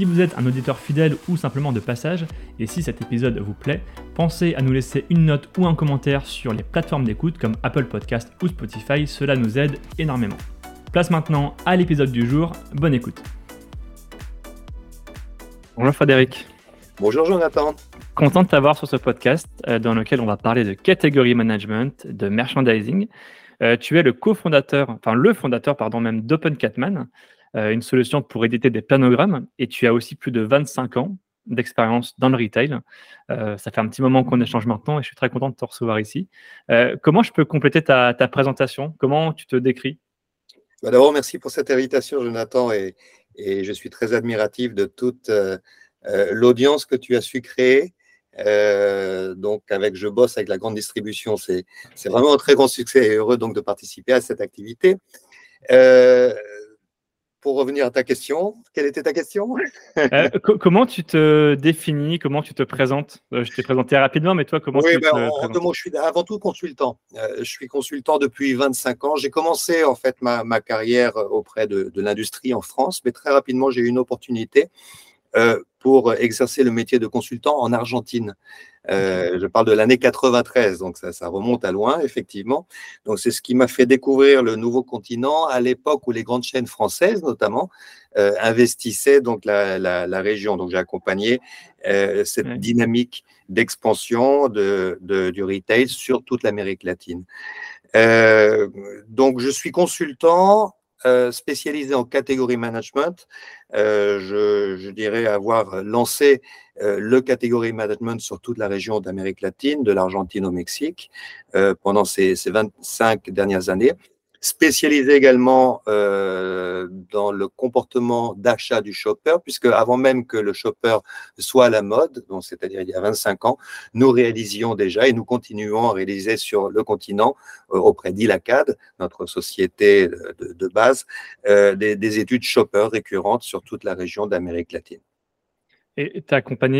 Si vous êtes un auditeur fidèle ou simplement de passage, et si cet épisode vous plaît, pensez à nous laisser une note ou un commentaire sur les plateformes d'écoute comme Apple Podcast ou Spotify, cela nous aide énormément. Place maintenant à l'épisode du jour, bonne écoute. Bonjour Frédéric. Bonjour Jonathan. Content de t'avoir sur ce podcast euh, dans lequel on va parler de category management, de merchandising. Euh, tu es le cofondateur, enfin le fondateur pardon même d'Open Catman, euh, une solution pour éditer des planogrammes. Et tu as aussi plus de 25 ans d'expérience dans le retail. Euh, ça fait un petit moment qu'on échange maintenant et je suis très content de te recevoir ici. Euh, comment je peux compléter ta, présentation? Comment tu te décris? Bah, D'abord, merci pour cette invitation, Jonathan, et, et je suis très admiratif de toute l'audience que tu as su créer. donc, avec Je bosse avec la grande distribution, c'est vraiment un très grand succès et heureux donc de participer à cette activité pour revenir à ta question, quelle était ta question? Euh, Comment tu te définis Comment tu te présentes? Euh, Je t'ai présenté rapidement, mais toi, comment oui, tu ben, te en, je suis avant tout consultant. Euh, je suis consultant depuis 25 ans. J'ai commencé en fait ma, ma carrière auprès de, de l'industrie en France, mais très rapidement, j'ai eu une opportunité pour exercer le métier de consultant en Argentine. Euh, je parle de l'année 93, donc ça, remonte à loin, effectivement. Donc c'est ce qui m'a fait découvrir le nouveau continent à l'époque où les grandes chaînes françaises, notamment, euh, investissaient donc la, région. Donc j'ai accompagné euh, cette dynamique d'expansion de, du retail sur toute l'Amérique latine. donc je suis consultant euh, spécialisé en catégorie management. Euh, je, dirais avoir lancé euh, le catégorie management sur toute la région d'Amérique latine, de l'Argentine au Mexique, pendant ces, ces 25 dernières années spécialisé également euh, dans le comportement d'achat du shopper, puisque avant même que le shopper soit à la mode, c'est-à-dire il y a 25 ans, nous réalisions déjà et nous continuons à réaliser sur le continent euh, auprès d'Ilacad, notre société de, base, euh, des, des, études shopper récurrentes sur toute la région d'Amérique latine. Et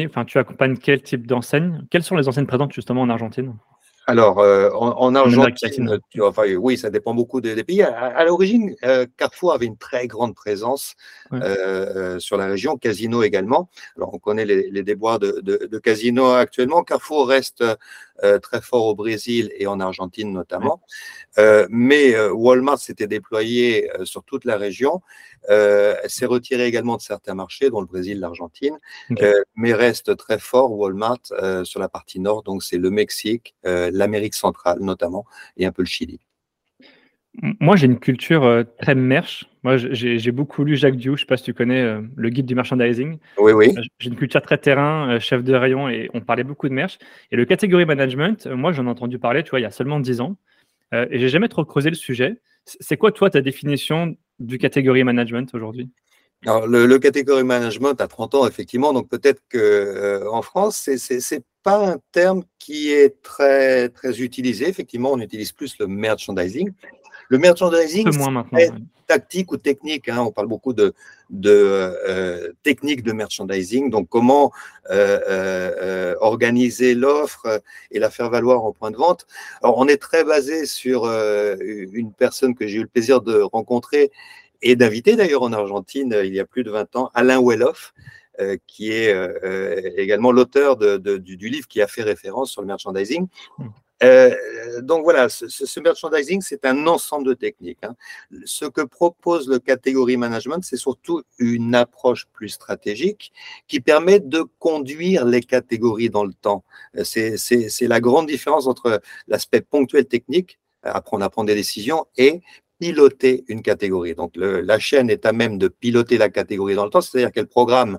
enfin, tu accompagnes quel type d'enseigne? Quelles sont les enseignes présentes justement en Argentine? Alors, euh, en, Argentine, oui, ça dépend beaucoup des, pays. À, l'origine, euh, Carrefour avait une très grande présence euh, sur la région, Casino également. Alors, on connaît les, déboires de, Casino actuellement. Carrefour reste très fort au Brésil et en Argentine notamment. mais Walmart s'était déployé sur toute la région. s'est retiré également de certains marchés, dont le Brésil, l'Argentine, mais reste très fort Walmart sur la partie nord. Donc, c'est le Mexique, l'Amérique centrale notamment, et un peu le Chili. Moi, j'ai une culture euh, très merch. Moi, j'ai beaucoup lu Jacques Diou, je ne sais pas si tu connais euh, le guide du merchandising. Oui, oui. Euh, j'ai une culture très terrain, chef de rayon, et on parlait beaucoup de merch. Et le catégorie management, moi, j'en ai entendu parler, tu vois, il y a seulement 10 ans. et j'ai jamais trop creusé le sujet. C'est quoi, toi, ta définition du catégorie management aujourd'hui? Alors, le, le, catégorie management à 30 ans, effectivement, donc peut-être que en France, c'est pas un terme qui est très, très utilisé. Effectivement, on utilise plus le merchandising. Le merchandising, c'est tactique ou technique. Hein. On parle beaucoup de, de euh, technique de merchandising. Donc, comment euh, euh, organiser l'offre et la faire valoir en point de vente. Alors, on est très basé sur une personne que j'ai eu le plaisir de rencontrer et d'inviter d'ailleurs en Argentine il y a plus de 20 ans, Alain Welloff, euh, qui est euh, également l'auteur du, livre qui a fait référence sur le merchandising. Hmm. donc voilà, ce, merchandising, c'est un ensemble de techniques. Hein. Ce que propose le catégorie management, c'est surtout une approche plus stratégique qui permet de conduire les catégories dans le temps. C'est la grande différence entre l'aspect ponctuel technique, apprendre à prendre des décisions, et piloter une catégorie. Donc la chaîne est à même de piloter la catégorie dans le temps, c'est-à-dire qu'elle programme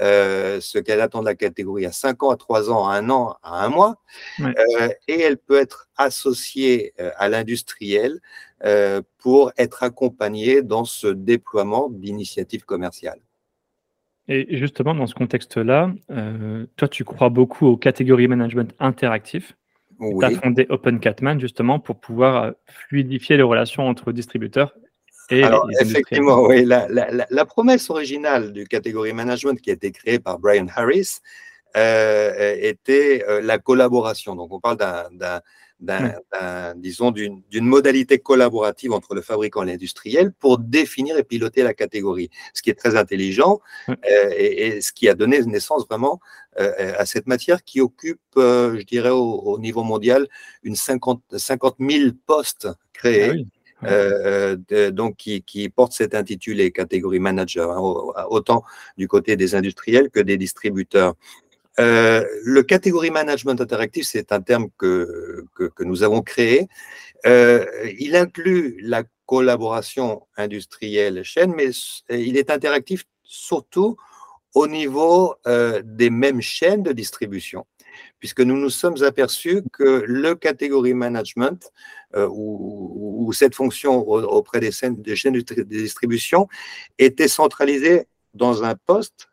euh, ce qu'elle attend de la catégorie à 5 ans, à 3 ans, à 1 an, à 1 mois, euh, et elle peut être associée euh, à l'industriel pour être accompagnée dans ce déploiement d'initiatives commerciales. Et justement, dans ce contexte-là, toi, tu crois beaucoup au catégorie management interactif. Tu as fondé Open Catman justement pour pouvoir fluidifier les relations entre distributeurs et Alors, effectivement, oui, la, promesse originale du catégorie management qui a été créée par Brian Harris était la collaboration. Donc, on parle d'un disons, d'une modalité collaborative entre le fabricant et l'industriel pour définir et piloter la catégorie, ce qui est très intelligent euh, et, ce qui a donné naissance vraiment euh, à cette matière qui occupe, euh, je dirais, au, niveau mondial, une 50, 50 000 postes créés. Ah donc qui, porte cet intitulé catégorie manager, hein, autant du côté des industriels que des distributeurs. Euh, le catégorie management interactif, c'est un terme que, que, nous avons créé. Euh, il inclut la collaboration industrielle chaîne, mais il est interactif surtout au niveau euh, des mêmes chaînes de distribution, puisque nous nous sommes aperçus que le catégorie management ou, cette fonction auprès des, chaînes de distribution était centralisée dans un poste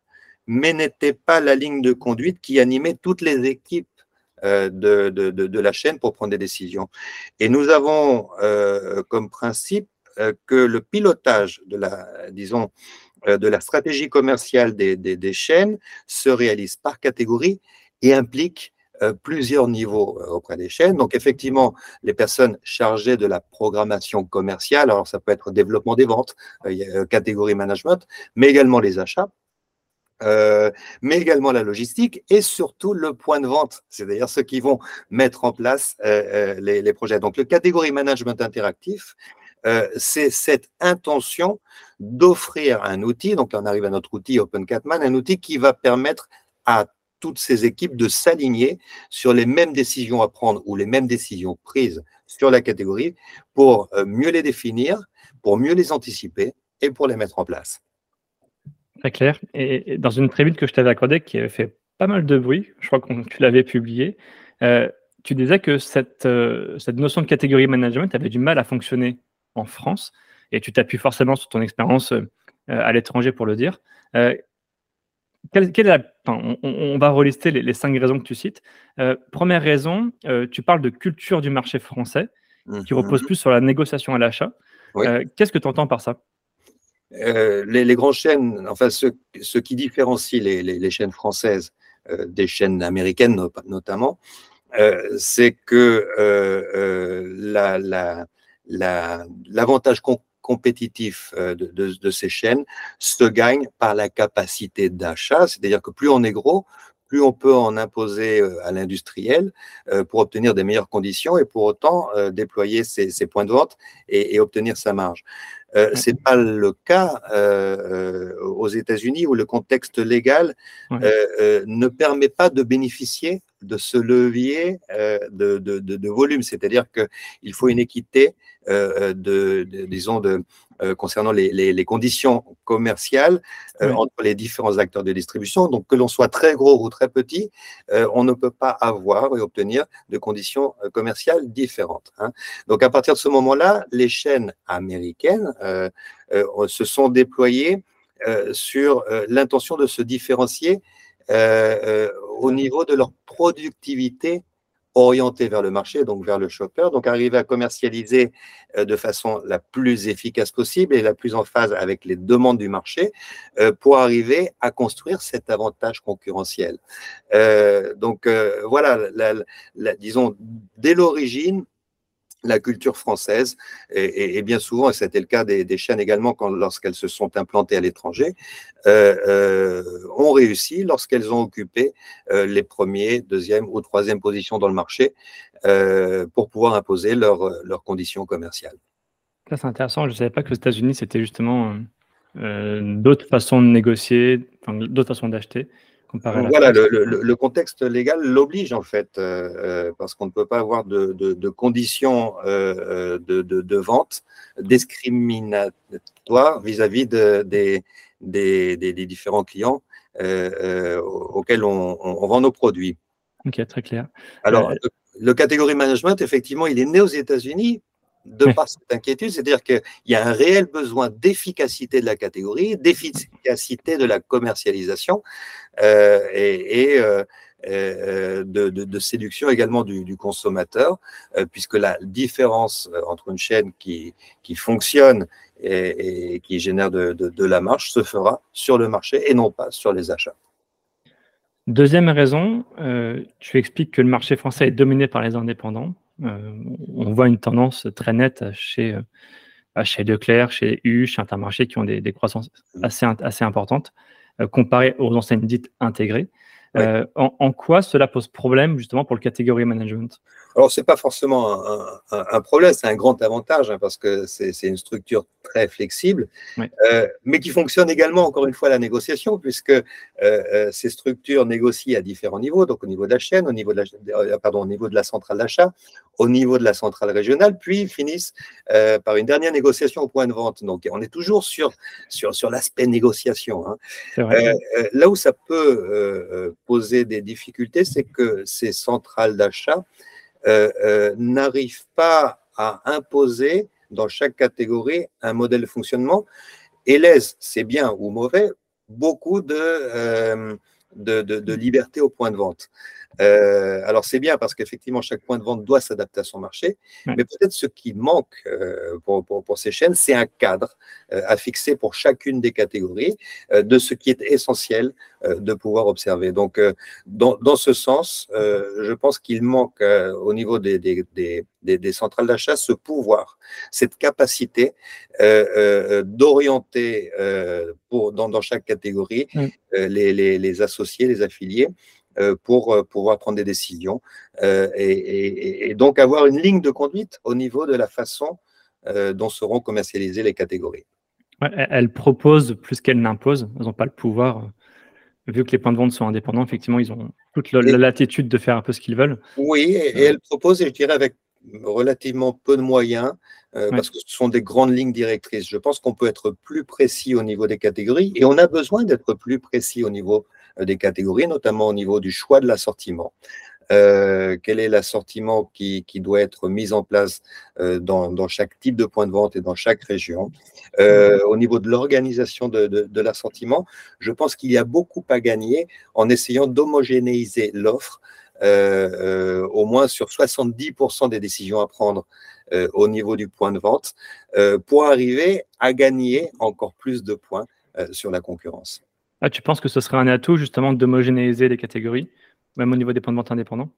mais n'était pas la ligne de conduite qui animait toutes les équipes euh, de, de, la chaîne pour prendre des décisions. Et nous avons euh, comme principe euh, que le pilotage de la, disons, de la stratégie commerciale des, des, chaînes se réalise par catégorie et implique plusieurs niveaux auprès des chaînes. Donc effectivement, les personnes chargées de la programmation commerciale, alors ça peut être développement des ventes, catégorie management, mais également les achats, euh, mais également la logistique et surtout le point de vente, c'est à dire ceux qui vont mettre en place euh, euh, les, projets. Donc le catégorie management interactif, c'est cette intention d'offrir un outil, donc on arrive à notre outil OpenCatman, un outil qui va permettre à toutes ces équipes de s'aligner sur les mêmes décisions à prendre ou les mêmes décisions prises sur la catégorie pour mieux les définir, pour mieux les anticiper et pour les mettre en place. Très clair. Et, dans une prévue que je t'avais accordée, qui avait fait pas mal de bruit, je crois que tu l'avais publié, euh, tu disais que cette, euh, cette notion de catégorie management avait du mal à fonctionner en France, et tu t'appuies forcément sur ton expérience euh, à l'étranger pour le dire. Quelle, quelle on, va relister les, cinq raisons que tu cites. première raison, tu parles de culture du marché français, qui repose mmh plus sur la négociation à l'achat. Qu'est-ce que tu entends par ça? Euh, les, grandes chaînes, enfin ce, qui différencie les, chaînes françaises euh, des chaînes américaines notamment, euh, c'est que l'avantage compétitif de, ces chaînes se gagne par la capacité d'achat, c'est-à-dire que plus on est gros, plus on peut en imposer à l'industriel pour obtenir des meilleures conditions et pour autant déployer ses, points de vente et obtenir sa marge. Euh, Ce n'est pas le cas euh, euh, aux États-Unis où le contexte légal ne permet pas de bénéficier de ce levier de, volume. C'est-à-dire qu'il faut une équité de, disons, de, euh, concernant les, conditions commerciales euh, entre les différents acteurs de distribution. Donc, que l'on soit très gros ou très petit, euh, on ne peut pas avoir et obtenir de conditions commerciales différentes. Hein. Donc, à partir de ce moment-là, les chaînes américaines se sont déployées sur l'intention de se différencier au niveau de leur productivité orienté vers le marché, donc vers le shopper, donc arriver à commercialiser euh, de façon la plus efficace possible et la plus en phase avec les demandes du marché euh, pour arriver à construire cet avantage concurrentiel. Euh, donc voilà, disons, dès l'origine, la culture française, et, bien souvent, et c'était le cas des, chaînes également lorsqu'elles se sont implantées à l'étranger, euh, euh, ont réussi lorsqu'elles ont occupé euh, les premiers, deuxième ou troisième positions dans le marché pour pouvoir imposer leurs conditions commerciales. Ça, c'est intéressant. Je ne savais pas que aux États-Unis, c'était justement d'autres façons de négocier, d'autres façons d'acheter voilà, le, contexte légal l'oblige en fait, euh, euh, parce qu'on ne peut pas avoir de, conditions euh, de, vente discriminatoires vis-à-vis des, des, différents clients auxquels on, vend nos produits. Ok, très clair. Alors, le catégorie management, effectivement, il est né aux États-Unis de par cette inquiétude, c'est-à-dire qu'il y a un réel besoin d'efficacité de la catégorie, d'efficacité de la commercialisation, euh, et, euh, de, séduction également du, consommateur, puisque la différence entre une chaîne qui, qui fonctionne et, qui génère de, la marge se fera sur le marché et non pas sur les achats. Deuxième raison, tu expliques que le marché français est dominé par les indépendants. On voit une tendance très nette chez chez Leclerc, chez U, chez Intermarché, qui ont des, croissances assez, assez importantes, euh, comparées aux enseignes dites intégrées. Euh, en, quoi cela pose problème justement pour le catégorie management? Alors, ce n'est pas forcément un, problème, c'est un grand avantage hein, parce que c'est une structure très flexible, euh, mais qui fonctionne également, encore une fois, à la négociation, puisque euh, ces structures négocient à différents niveaux, donc au niveau de la chaîne, au niveau de la, pardon, au niveau de la centrale d'achat, au niveau de la centrale régionale, puis finissent par une dernière négociation au point de vente. Donc, on est toujours sur, sur, sur l'aspect négociation. Hein. là où ça peut poser des difficultés, c'est que ces centrales d'achat euh, euh, n'arrivent pas à imposer dans chaque catégorie un modèle de fonctionnement et laissent, c'est bien ou mauvais, beaucoup de, euh, de, de, liberté au point de vente. Euh, alors c'est bien parce qu'effectivement chaque point de vente doit s'adapter à son marché, mais peut-être ce qui manque euh, pour, pour, ces chaînes, c'est un cadre euh, à fixer pour chacune des catégories de ce qui est essentiel de pouvoir observer. Donc dans, dans ce sens, je pense qu'il manque au niveau des, des, des, des centrales d'achat ce pouvoir, cette capacité d'orienter pour dans, dans, chaque catégorie les, les, les associés, les affiliés euh, pour euh, pouvoir prendre des décisions euh, et, donc avoir une ligne de conduite au niveau de la façon dont seront commercialisées les catégories. elles proposent plus qu'elles n'imposent. Elles n'ont pas le pouvoir. Vu que les points de vente sont indépendants, effectivement, ils ont toute la, latitude de faire un peu ce qu'ils veulent. Oui, et, elles proposent, et je dirais avec relativement peu de moyens, parce que ce sont des grandes lignes directrices. Je pense qu'on peut être plus précis au niveau des catégories et on a besoin d'être plus précis au niveau euh, des catégories, notamment au niveau du choix de l'assortiment. Euh, quel est l'assortiment qui, doit être mis en place euh, dans, chaque type de point de vente et dans chaque région? Euh, au niveau de l'organisation de, de, l'assortiment, je pense qu'il y a beaucoup à gagner en essayant d'homogénéiser l'offre, euh, au moins sur 70% des décisions à prendre au niveau du point de vente, pour arriver à gagner encore plus de points sur la concurrence. Ah, tu penses que ce serait un atout justement d'homogénéiser les catégories, même au niveau des points de indépendants?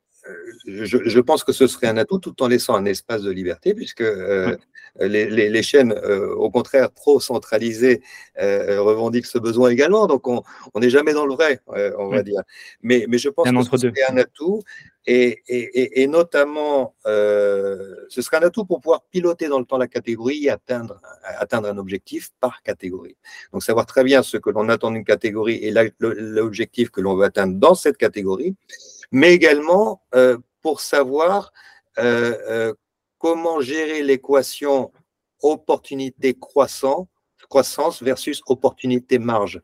Euh, je, pense que ce serait un atout tout en laissant un espace de liberté, puisque euh, les, chaînes, euh, au contraire, trop centralisées, revendiquent ce besoin également. Donc, on n'est jamais dans le vrai, on va dire. Mais, mais je pense que ce serait un atout, et, et, et notamment, ce serait un atout pour pouvoir piloter dans le temps la catégorie et atteindre, atteindre un objectif par catégorie. Donc, savoir très bien ce que l'on attend d'une catégorie et l'objectif que l'on veut atteindre dans cette catégorie mais également euh, pour savoir euh, euh, comment gérer l'équation opportunité croissant, croissance versus opportunité marge.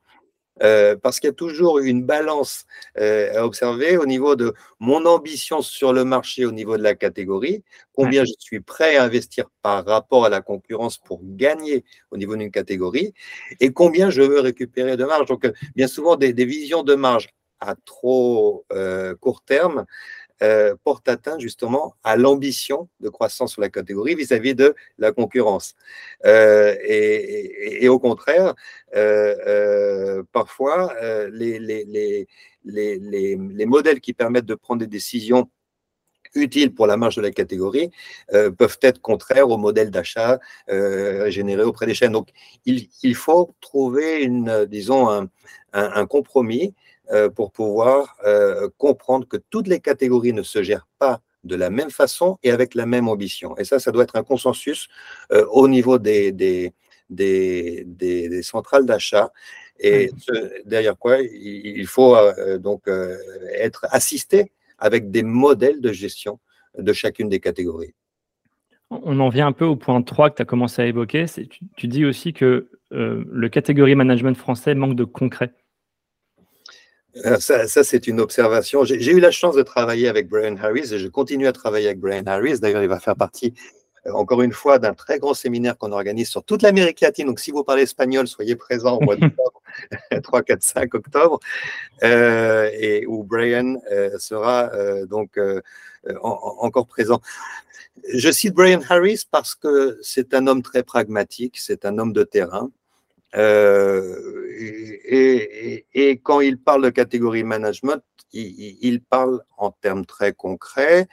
parce qu'il y a toujours une balance à observer au niveau de mon ambition sur le marché, au niveau de la catégorie, combien je suis prêt à investir par rapport à la concurrence pour gagner au niveau d'une catégorie, et combien je veux récupérer de marge. Donc, bien souvent, des, des visions de marge à trop euh, court terme euh, porte atteinte justement à l'ambition de croissance sur la catégorie vis-à-vis de la concurrence. Euh, et, au contraire, parfois, les, les, les, modèles qui permettent de prendre des décisions utiles pour la marge de la catégorie peuvent être contraires au modèle d'achat généré auprès des chaînes. Donc, il, faut trouver une, disons, un compromis euh, pour pouvoir euh, comprendre que toutes les catégories ne se gèrent pas de la même façon et avec la même ambition. Et ça, ça doit être un consensus euh, au niveau des, des, des, des, centrales d'achat. Et derrière quoi, il, faut donc être assisté avec des modèles de gestion de chacune des catégories. On en vient un peu au point 3 que tu as commencé à évoquer. Tu, tu, dis aussi que le catégorie management français manque de concret. Euh, ça, c'est une observation. J'ai eu la chance de travailler avec Brian Harris et je continue à travailler avec Brian Harris. D'ailleurs, il va faire partie encore une fois, d'un très grand séminaire qu'on organise sur toute l'Amérique latine. Donc, si vous parlez espagnol, soyez présents au mois d'octobre, 3, 4, 5 octobre, et où Brian sera donc encore présent. Je cite Brian Harris parce que c'est un homme très pragmatique, c'est un homme de terrain. Euh, et, quand il parle de catégorie management, il parle en termes très concrets.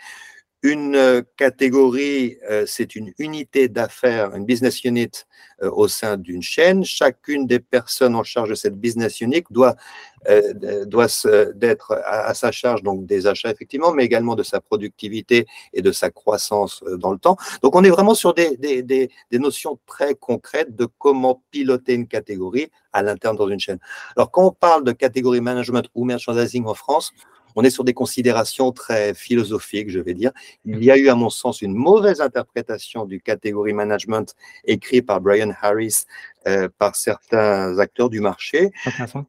Une euh, catégorie, euh, c'est une unité d'affaires, une business unit euh, au sein d'une chaîne. Chacune des personnes en charge de cette business unit doit, doit d'être à, sa charge donc des achats effectivement, mais également de sa productivité et de sa croissance dans le temps. Donc on est vraiment sur des, des notions très concrètes de comment piloter une catégorie à l'interne dans une chaîne. Alors quand on parle de catégorie management ou merchandising en France, on est sur des considérations très philosophiques, je vais dire. Il y a eu, à mon sens, une mauvaise interprétation du catégorie management écrit par Brian Harris euh, par certains acteurs du marché.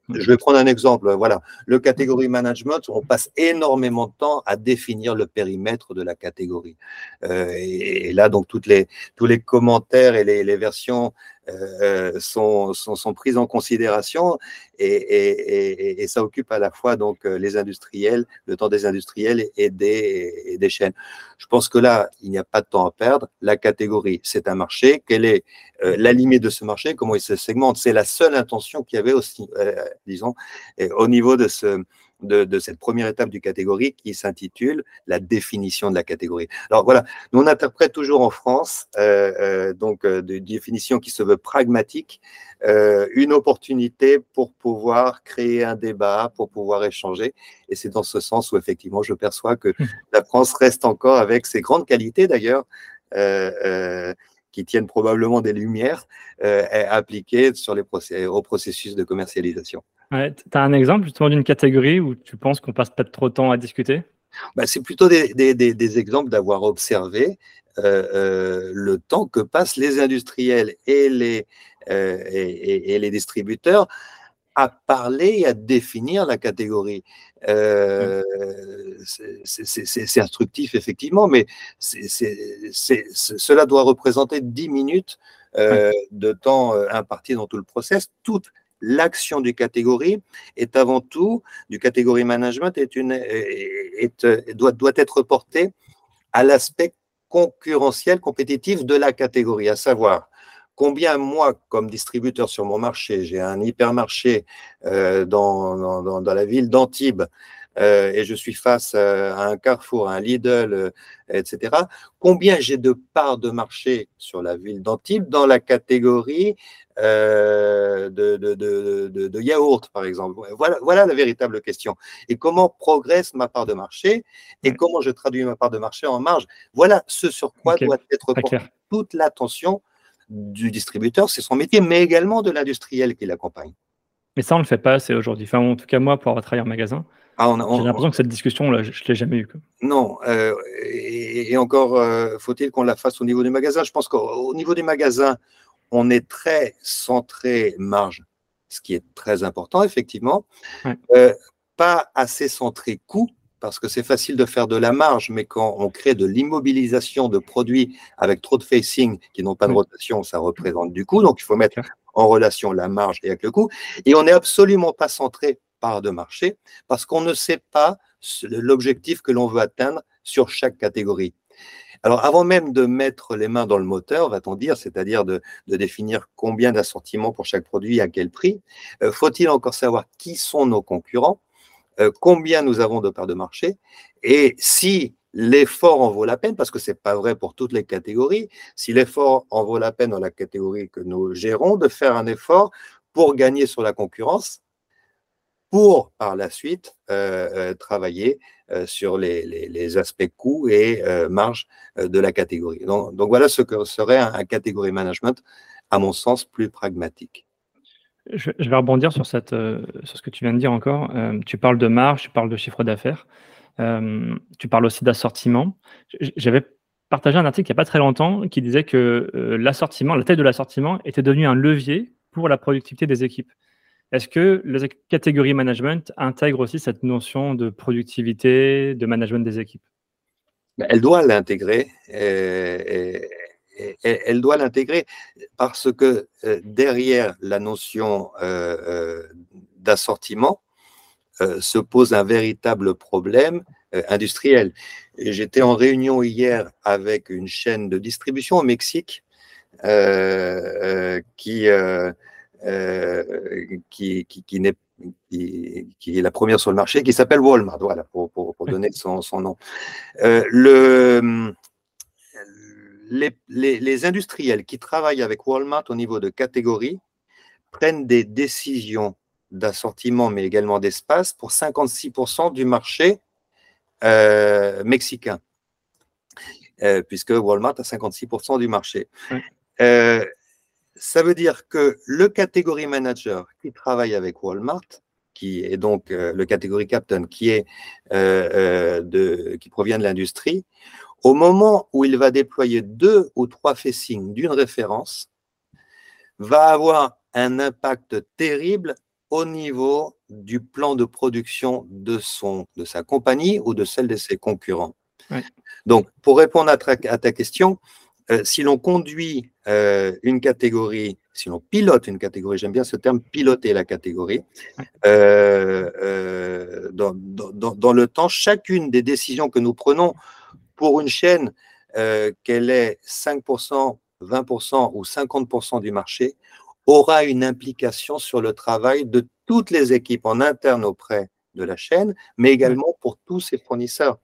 Je vais prendre un exemple. Voilà, le catégorie management, on passe énormément de temps à définir le périmètre de la catégorie. Euh, et, là, donc, toutes les, tous les commentaires et les, les versions euh, sont, sont, sont, prises en considération et, et, et, ça occupe à la fois donc les industriels, le temps des industriels et des, des chaînes. Je pense que là, il n'y a pas de temps à perdre. La catégorie, c'est un marché. Quelle est la limite de ce marché? Comment il se segmente? C'est la seule intention qu'il y avait aussi, euh, disons, au niveau de ce, de, cette première étape du catégorie qui s'intitule la définition de la catégorie. Alors voilà, nous on interprète toujours en France, euh, euh, donc de définition qui se veut pragmatique, une opportunité pour pouvoir créer un débat, pour pouvoir échanger. Et c'est dans ce sens où effectivement je perçois que mmh. la France reste encore avec ses grandes qualités d'ailleurs qui tiennent probablement des lumières euh, appliquées sur les au processus de commercialisation. Tu as un exemple justement d'une catégorie où tu penses qu'on passe peut-être trop de temps à discuter? Bah, C'est plutôt des, des, des, exemples d'avoir observé euh, euh, le temps que passent les industriels et les, et, et, les distributeurs à parler et à définir la catégorie. Euh, c'est instructif, effectivement, mais cela doit représenter 10 minutes euh, de temps euh, imparti dans tout le process. L'action du catégorie est avant tout, du catégorie management, doit, être portée à l'aspect concurrentiel, compétitif de la catégorie, à savoir combien moi, comme distributeur sur mon marché, j'ai un hypermarché euh, dans, la ville d'Antibes euh, et je suis face euh, à un Carrefour, à un Lidl, euh, etc. Combien j'ai de parts de marché sur la ville d'Antibes dans la catégorie euh, de, de, de, de, yaourt, par exemple? Voilà, voilà la véritable question. Et comment progresse ma part de marché et comment je traduis ma part de marché en marge? Voilà ce sur quoi doit être portée toute l'attention du distributeur, c'est son métier, mais également de l'industriel qui l'accompagne. Mais ça, on ne le fait pas assez aujourd'hui. Enfin, en tout cas, moi, pour avoir travaillé en magasin, ah, j'ai l'impression que cette discussion, là, je ne l'ai jamais eue. Non, euh, et, encore euh, faut-il qu'on la fasse au niveau du magasin. Je pense qu'au niveau du magasin, on est très centré marge, ce qui est très important, effectivement. Euh, pas assez centré coût, parce que c'est facile de faire de la marge, mais quand on crée de l'immobilisation de produits avec trop de facing qui n'ont pas de rotation, ça représente du coût. Donc, il faut mettre en relation la marge et avec le coût. Et on n'est absolument pas centré de marché parce qu'on ne sait pas l'objectif que l'on veut atteindre sur chaque catégorie. Alors, avant même de mettre les mains dans le moteur, va-t-on dire, c'est-à-dire de, définir combien d'assortiments pour chaque produit, à quel prix, euh, faut-il encore savoir qui sont nos concurrents euh, combien nous avons de parts de marché et si l'effort en vaut la peine, parce que ce n'est pas vrai pour toutes les catégories, si l'effort en vaut la peine dans la catégorie que nous gérons, de faire un effort pour gagner sur la concurrence, pour par la suite euh, euh, travailler sur les, aspects coûts et marge de la catégorie. Donc, voilà ce que serait un catégorie management, à mon sens, plus pragmatique. Je, vais rebondir sur, euh, ce que tu viens de dire encore. Euh, tu parles de marge, tu parles de chiffre d'affaires, euh, tu parles aussi d'assortiment. J'avais partagé un article il n'y a pas très longtemps qui disait que l'assortiment, la taille de l'assortiment était devenue un levier pour la productivité des équipes. Est-ce que la catégorie management intègre aussi cette notion de productivité, de management des équipes? Ben, Elle doit l'intégrer elle, doit l'intégrer parce que derrière la notion d'assortiment se pose un véritable problème industriel. J'étais en réunion hier avec une chaîne de distribution au Mexique qui, qui, qui, qui n'est qui, est la première sur le marché, qui s'appelle Walmart, voilà, pour, pour, donner son, son nom. Euh, le, les, les, les, industriels qui travaillent avec Walmart au niveau de catégorie prennent des décisions d'assortiment, mais également d'espace, pour 56% du marché euh, mexicain, euh, puisque Walmart a 56% du marché. Euh, ça veut dire que le catégorie manager qui travaille avec Walmart, qui est donc euh, le catégorie captain, qui, est, euh, euh, de, qui provient de l'industrie, au moment où il va déployer deux ou trois facings d'une référence, va avoir un impact terrible au niveau du plan de production de, son, de sa compagnie ou de celle de ses concurrents. Donc, pour répondre à ta question, euh, si l'on conduit euh, une catégorie, si l'on pilote une catégorie, j'aime bien ce terme, piloter la catégorie, euh, dans, dans, le temps, chacune des décisions que nous prenons pour une chaîne, qu'elle est 5%, 20% ou 50% du marché, aura une implication sur le travail de toutes les équipes en interne auprès de la chaîne, mais également pour tous ses fournisseurs.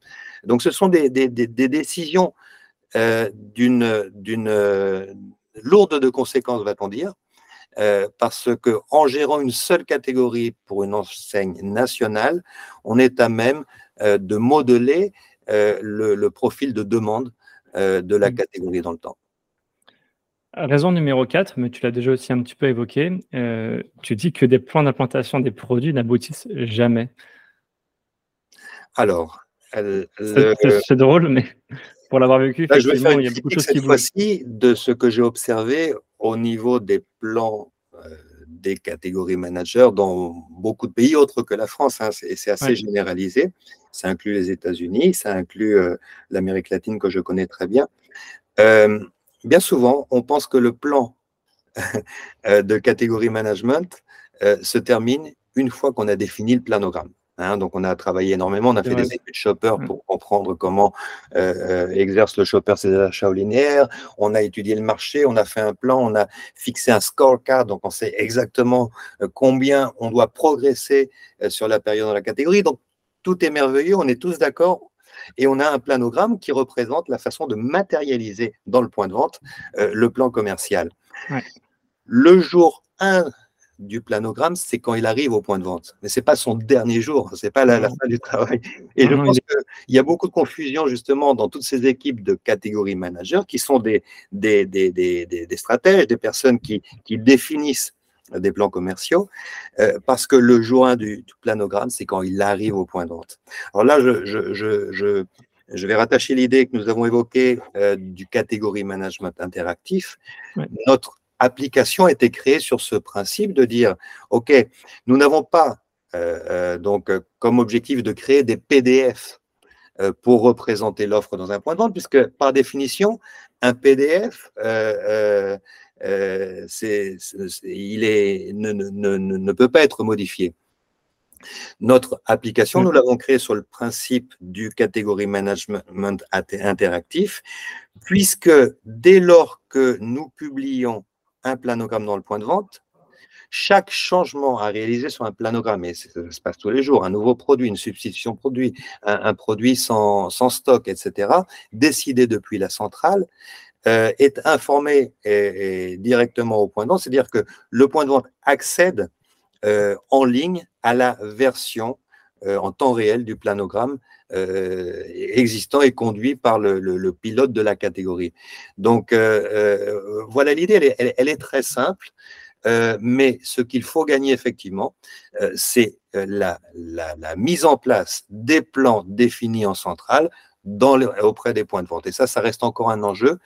Donc ce sont des, des, des, des décisions euh, d'une euh, lourde de conséquences, va-t-on dire, euh, parce que en gérant une seule catégorie pour une enseigne nationale, on est à même de modeler le, profil de demande de la mmh. catégorie dans le temps. Raison numéro 4, mais tu l'as déjà aussi un petit peu évoqué, tu dis que des plans d'implantation des produits n'aboutissent jamais. Alors, c'est drôle, mais pour l'avoir vécu, Là, je vais faire il y a beaucoup de choses cette fois-ci de ce que j'ai observé au niveau des plans euh, des catégories managers dans beaucoup de pays autres que la France. Hein, c'est assez généralisé. Ça inclut les États-Unis, ça inclut euh, l'Amérique latine que je connais très bien. Euh, bien souvent, on pense que le plan de catégorie management se termine une fois qu'on a défini le planogramme. Hein, donc, on a travaillé énormément. On a fait des études shopper mmh. pour comprendre comment euh, euh, exerce le shopper ses achats au linéaire. On a étudié le marché, on a fait un plan, on a fixé un scorecard. Donc, on sait exactement euh, combien on doit progresser sur la période dans la catégorie. Donc, tout est merveilleux. On est tous d'accord. Et on a un planogramme qui représente la façon de matérialiser dans le point de vente le plan commercial. Le jour 1 du planogramme, c'est quand il arrive au point de vente. Mais ce n'est pas son dernier jour, ce n'est pas la, fin du travail. Et je pense qu'il y a beaucoup de confusion justement dans toutes ces équipes de catégorie manager qui sont des, des, des, des stratèges, des personnes qui, qui, définissent des plans commerciaux, euh, parce que le jour 1 du, planogramme, c'est quand il arrive au point de vente. Alors là, je, je, je, je vais rattacher l'idée que nous avons évoquée euh, du catégorie management interactif. Notre application a été créée sur ce principe de dire, OK, nous n'avons pas euh, euh, donc comme objectif de créer des PDF euh, pour représenter l'offre dans un point de vente, puisque par définition, un PDF, c'est, il est, ne, ne, ne, peut pas être modifié. Notre application, nous l'avons créée sur le principe du catégorie management interactif, puisque dès lors que nous publions un planogramme dans le point de vente, chaque changement à réaliser sur un planogramme, et ça se passe tous les jours, un nouveau produit, une substitution produit, un, produit sans, stock, etc., décidé depuis la centrale, euh, est informé directement au point de vente, c'est-à-dire que le point de vente accède euh, en ligne à la version euh, en temps réel du planogramme euh, existant et conduit par le, pilote de la catégorie. Donc euh, voilà l'idée, elle, est très simple. mais ce qu'il faut gagner effectivement, c'est la, mise en place des plans définis en centrale auprès des points de vente. Et ça, ça reste encore un enjeu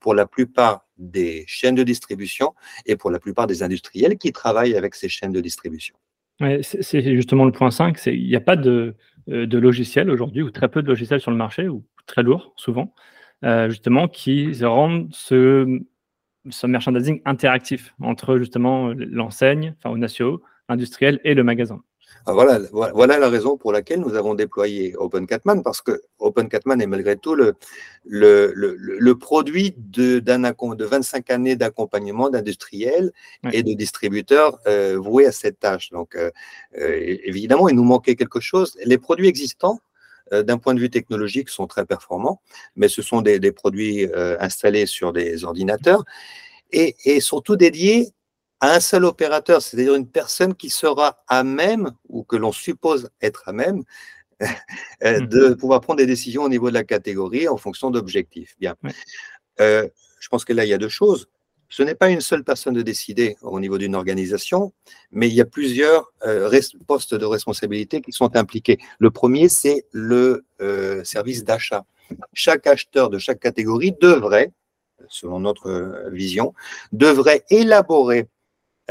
pour la plupart des chaînes de distribution et pour la plupart des industriels qui travaillent avec ces chaînes de distribution c'est justement le point 5, c'est il n'y a pas de, euh, de logiciel aujourd'hui, ou très peu de logiciels sur le marché, ou très lourd souvent. justement, qui rendent ce, merchandising interactif entre justement l'enseigne, enfin au national, industriel et le magasin. Ah, voilà, voilà la raison pour laquelle nous avons déployé OpenCatman, parce que OpenCatman est malgré tout le, le, le, produit de, de 25 années d'accompagnement d'industriels et de distributeurs euh, voués à cette tâche. Donc, euh, euh, évidemment, il nous manquait quelque chose. Les produits existants, d'un point de vue technologique, sont très performants, mais ce sont des, des produits installés sur des ordinateurs et, et surtout dédiés à un seul opérateur, c'est-à-dire une personne qui sera à même, ou que l'on suppose être à même, euh, de mhm. pouvoir prendre des décisions au niveau de la catégorie en fonction d'objectifs. Bien. Euh, je pense que là, il y a deux choses. Ce n'est pas une seule personne de décider au niveau d'une organisation, mais il y a plusieurs euh, postes de responsabilité qui sont impliqués. Le premier, c'est le service d'achat. Chaque acheteur de chaque catégorie devrait, selon notre vision, devrait élaborer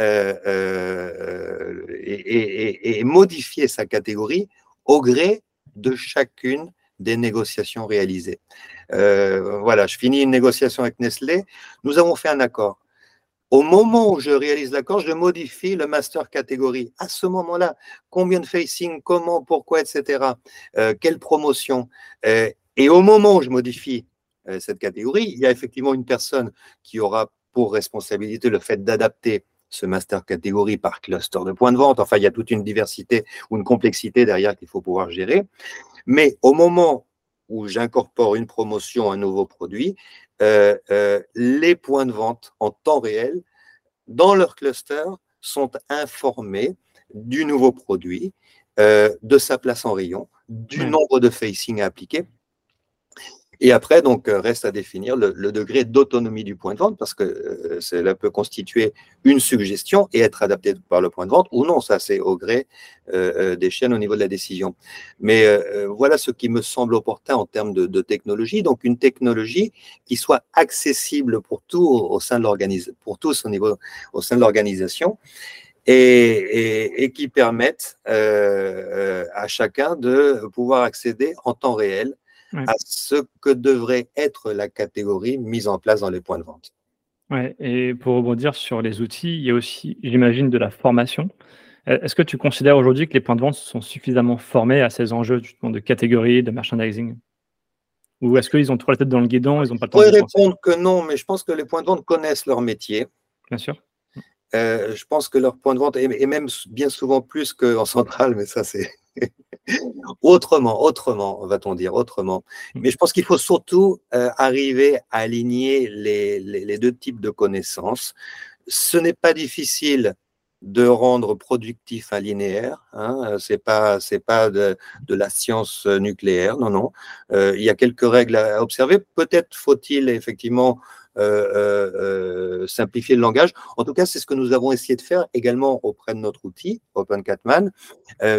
euh, euh, et, modifier sa catégorie au gré de chacune des négociations réalisées. Euh, voilà, je finis une négociation avec Nestlé. Nous avons fait un accord. Au moment où je réalise l'accord, je modifie le master catégorie. À ce moment-là, combien de facing, comment, pourquoi, etc. quelle promotion. et au moment où je modifie cette catégorie, il y a effectivement une personne qui aura pour responsabilité le fait d'adapter ce master catégorie par cluster de points de vente. Enfin, il y a toute une diversité ou une complexité derrière qu'il faut pouvoir gérer. Mais au moment où j'incorpore une promotion, un nouveau produit, euh, euh, les points de vente en temps réel, dans leur cluster, sont informés du nouveau produit, euh, de sa place en rayon, du nombre de facing à appliquer et après, donc, euh, reste à définir le, degré d'autonomie du point de vente parce que euh, cela peut constituer une suggestion et être adapté par le point de vente ou non. Ça, c'est au gré euh, des chaînes au niveau de la décision. Mais voilà ce qui me semble opportun en termes de, technologie. Donc, une technologie qui soit accessible pour, tout au sein de pour tous au, niveau, au sein de l'organisation. Et, qui permette à chacun de pouvoir accéder en temps réel à ce que devrait être la catégorie mise en place dans les points de vente. Ouais, et pour rebondir sur les outils, il y a aussi, j'imagine, de la formation. E, est-ce que tu considères aujourd'hui que les points de vente sont suffisamment formés à ces enjeux de catégorie, de merchandising? Ou est-ce qu'ils ont trop la tête dans le guidon, ils n'ont pas le temps Je pourrais répondre que non, mais je pense que les points de vente connaissent leur métier. Bien sûr. Euh, je pense que leur point de vente, et même bien souvent plus qu'en centrale, mais ça c'est autrement, autrement, va-t-on dire, autrement. Mmh. Mais je pense qu'il faut surtout euh, arriver à aligner les, deux types de connaissances. Ce n'est pas difficile de rendre productif un linéaire. Hein. C'est pas c'est pas de, la science nucléaire, non non. Euh, il y a quelques règles à observer. Peut-être faut-il effectivement simplifier le langage. En tout cas, c'est ce que nous avons essayé de faire également auprès de notre outil, OpenCatman,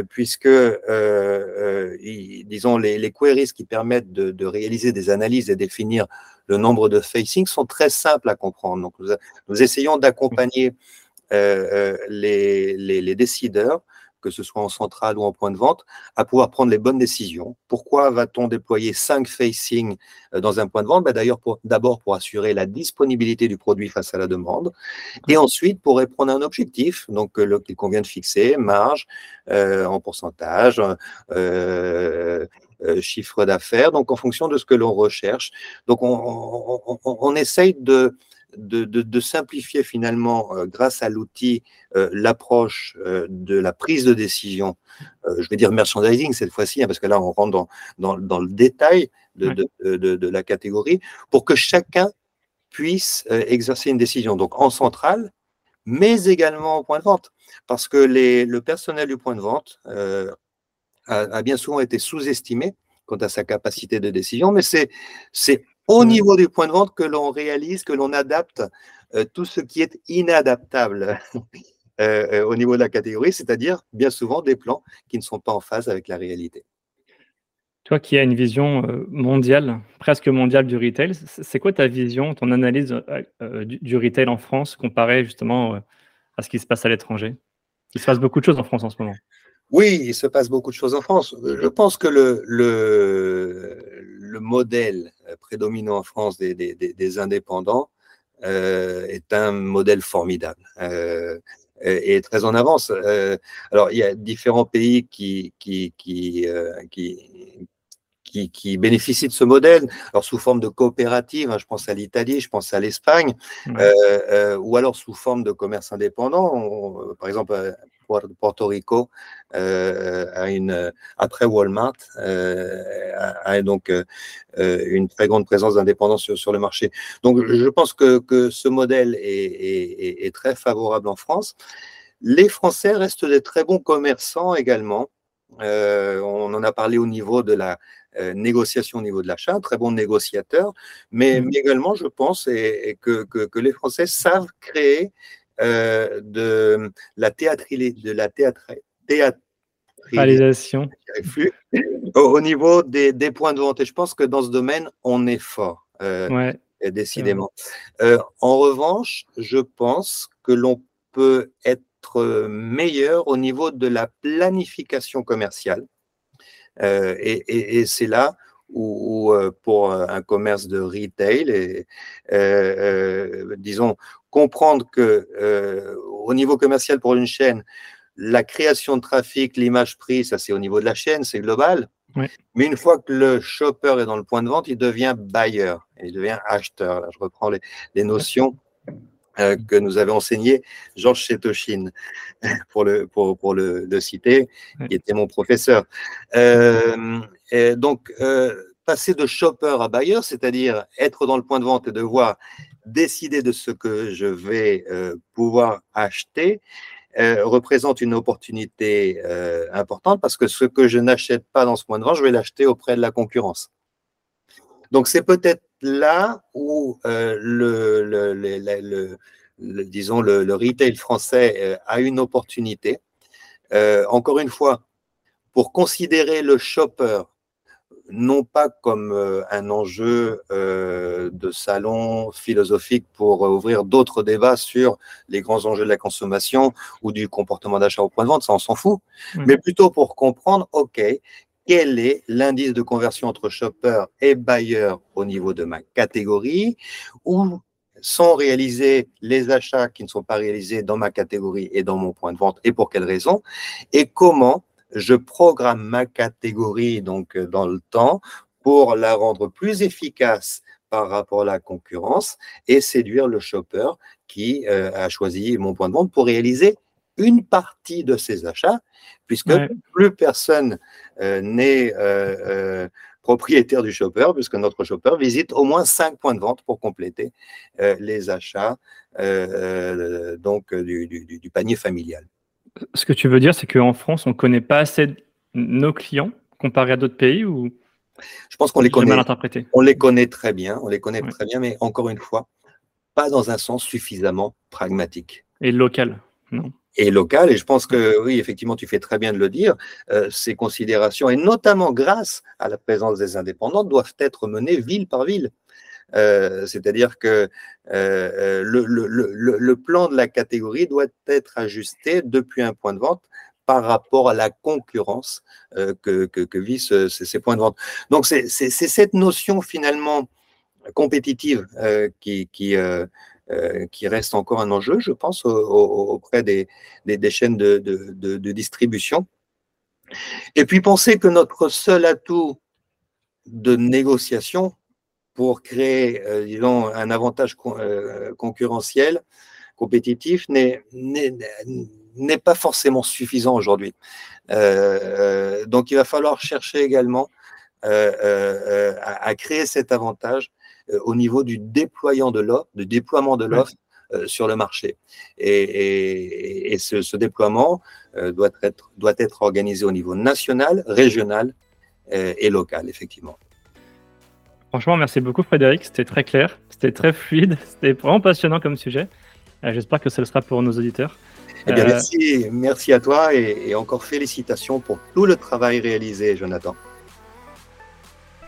puisque, disons, les, queries qui permettent de, réaliser des analyses et définir le nombre de facing sont très simples à comprendre. Donc, nous, essayons d'accompagner les, décideurs que ce soit en centrale ou en point de vente, à pouvoir prendre les bonnes décisions. Pourquoi va-t-on déployer cinq facing euh, dans un point de vente? Bah, D'ailleurs, d'abord pour assurer la disponibilité du produit face à la demande, et ensuite pour répondre à un objectif, donc euh, qu'il convient de fixer, marge euh, en pourcentage, chiffre d'affaires, donc en fonction de ce que l'on recherche. Donc on, on essaye de de, simplifier finalement, euh, grâce à l'outil, euh, l'approche euh, de la prise de décision, je vais dire merchandising cette fois-ci, hein, parce que là, on rentre dans, dans, le détail de, de, la catégorie, pour que chacun puisse exercer une décision, donc en centrale, mais également au point de vente, parce que les, le personnel du point de vente a, bien souvent été sous-estimé quant à sa capacité de décision, mais c'est au niveau du point de vente que l'on réalise, que l'on adapte euh, tout ce qui est inadaptable euh, euh, au niveau de la catégorie, c'est-à-dire bien souvent des plans qui ne sont pas en phase avec la réalité. Toi qui as une vision mondiale, presque mondiale du retail, c'est quoi ta vision, ton analyse du, retail en France comparé justement à ce qui se passe à l'étranger? Il se passe beaucoup de choses en France en ce moment. Oui, il se passe beaucoup de choses en France. Je pense que le, le, le modèle prédominant en France des, indépendants est un modèle formidable et très en avance. alors, il y a différents pays qui, qui, qui, qui, bénéficient de ce modèle, alors sous forme de coopérative, hein, je pense à l'Italie, je pense à l'Espagne, euh, euh, ou alors sous forme de commerce indépendant. par exemple, Porto Rico, euh, une, après Walmart, a, donc une très grande présence d'indépendance sur, le marché. Donc, je pense que, que ce modèle est, est, très favorable en France. Les Français restent des très bons commerçants également. on en a parlé au niveau de la, euh, négociation au niveau de l'achat, très bon négociateur, mais, mmh. également, je pense, et, que, que, les Français savent créer euh, de la théâtrisation, de la théâtralisation au, niveau des, des, points de vente. Et je pense que dans ce domaine, on est fort, euh, décidément. en revanche, je pense que l'on peut être meilleur au niveau de la planification commerciale. Euh, et, c'est là où, euh, pour un commerce de retail, et, euh, disons, comprendre que au niveau commercial pour une chaîne, la création de trafic, l'image prix, ça c'est au niveau de la chaîne, c'est global. Mais une fois que le shopper est dans le point de vente, il devient buyer, il devient acheteur. Là, je reprends les, les notions euh, que nous avait enseigné Georges Chetoshin, pour le, pour, pour le, citer, qui était mon professeur. Euh, et donc, euh, passer de shopper à buyer, c'est-à-dire être dans le point de vente et devoir décider de ce que je vais pouvoir acheter, représente une opportunité importante parce que ce que je n'achète pas dans ce point de vente, je vais l'acheter auprès de la concurrence. Donc c'est peut-être là où euh, le, le, disons le, retail français euh, a une opportunité. Euh, encore une fois, pour considérer le shopper non pas comme un enjeu de salon philosophique pour ouvrir d'autres débats sur les grands enjeux de la consommation ou du comportement d'achat au point de vente, ça on s'en fout, mmh. mais plutôt pour comprendre, OK, quel est l'indice de conversion entre shopper et buyer au niveau de ma catégorie, où sont réalisés les achats qui ne sont pas réalisés dans ma catégorie et dans mon point de vente et pour quelles raisons, et comment je programme ma catégorie donc dans le temps pour la rendre plus efficace par rapport à la concurrence et séduire le shopper qui euh, a choisi mon point de vente pour réaliser une partie de ses achats, puisque plus personne euh, n'est euh, euh, propriétaire du shopper, puisque notre shopper visite au moins cinq points de vente pour compléter les achats donc du, panier familial. Ce que tu veux dire, c'est qu'en France, on ne connaît pas assez nos clients comparé à d'autres pays ou Je pense qu'on les connaît. On les connaît très bien, on les connaît très bien, mais encore une fois, pas dans un sens suffisamment pragmatique. Et local, non et local. Et je pense que oui, effectivement, tu fais très bien de le dire. Euh, ces considérations, et notamment grâce à la présence des indépendants, doivent être menées ville par ville. Euh, c'est-à-dire que euh, le, le, le, le, plan de la catégorie doit être ajusté depuis un point de vente par rapport à la concurrence que, que, que vivent ces, points de vente. Donc c'est cette notion finalement compétitive qui, qui euh, qui reste encore un enjeu, je pense, auprès des, chaînes de, distribution. Et puis penser que notre seul atout de négociation pour créer, euh, disons, un avantage euh, concurrentiel, compétitif, n'est pas forcément suffisant aujourd'hui. donc il va falloir chercher également à, créer cet avantage euh, au niveau du déployant de l'offre, du déploiement de l'offre euh, sur le marché. Et, ce, déploiement euh, doit, être, doit être organisé au niveau national, régional et local, effectivement. Franchement, merci beaucoup Frédéric, c'était très clair, c'était très fluide, c'était vraiment passionnant comme sujet. J'espère que ça le sera pour nos auditeurs. Eh bien, merci, merci à toi et encore félicitations pour tout le travail réalisé, Jonathan.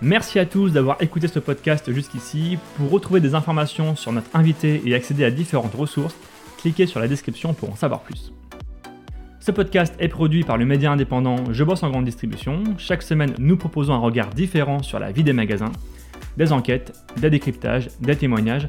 Merci à tous d'avoir écouté ce podcast jusqu'ici. Pour retrouver des informations sur notre invité et accéder à différentes ressources, cliquez sur la description pour en savoir plus. Ce podcast est produit par le média indépendant Je bosse en grande distribution. Chaque semaine, nous proposons un regard différent sur la vie des magasins. des enquêtes, des décryptages, des témoignages.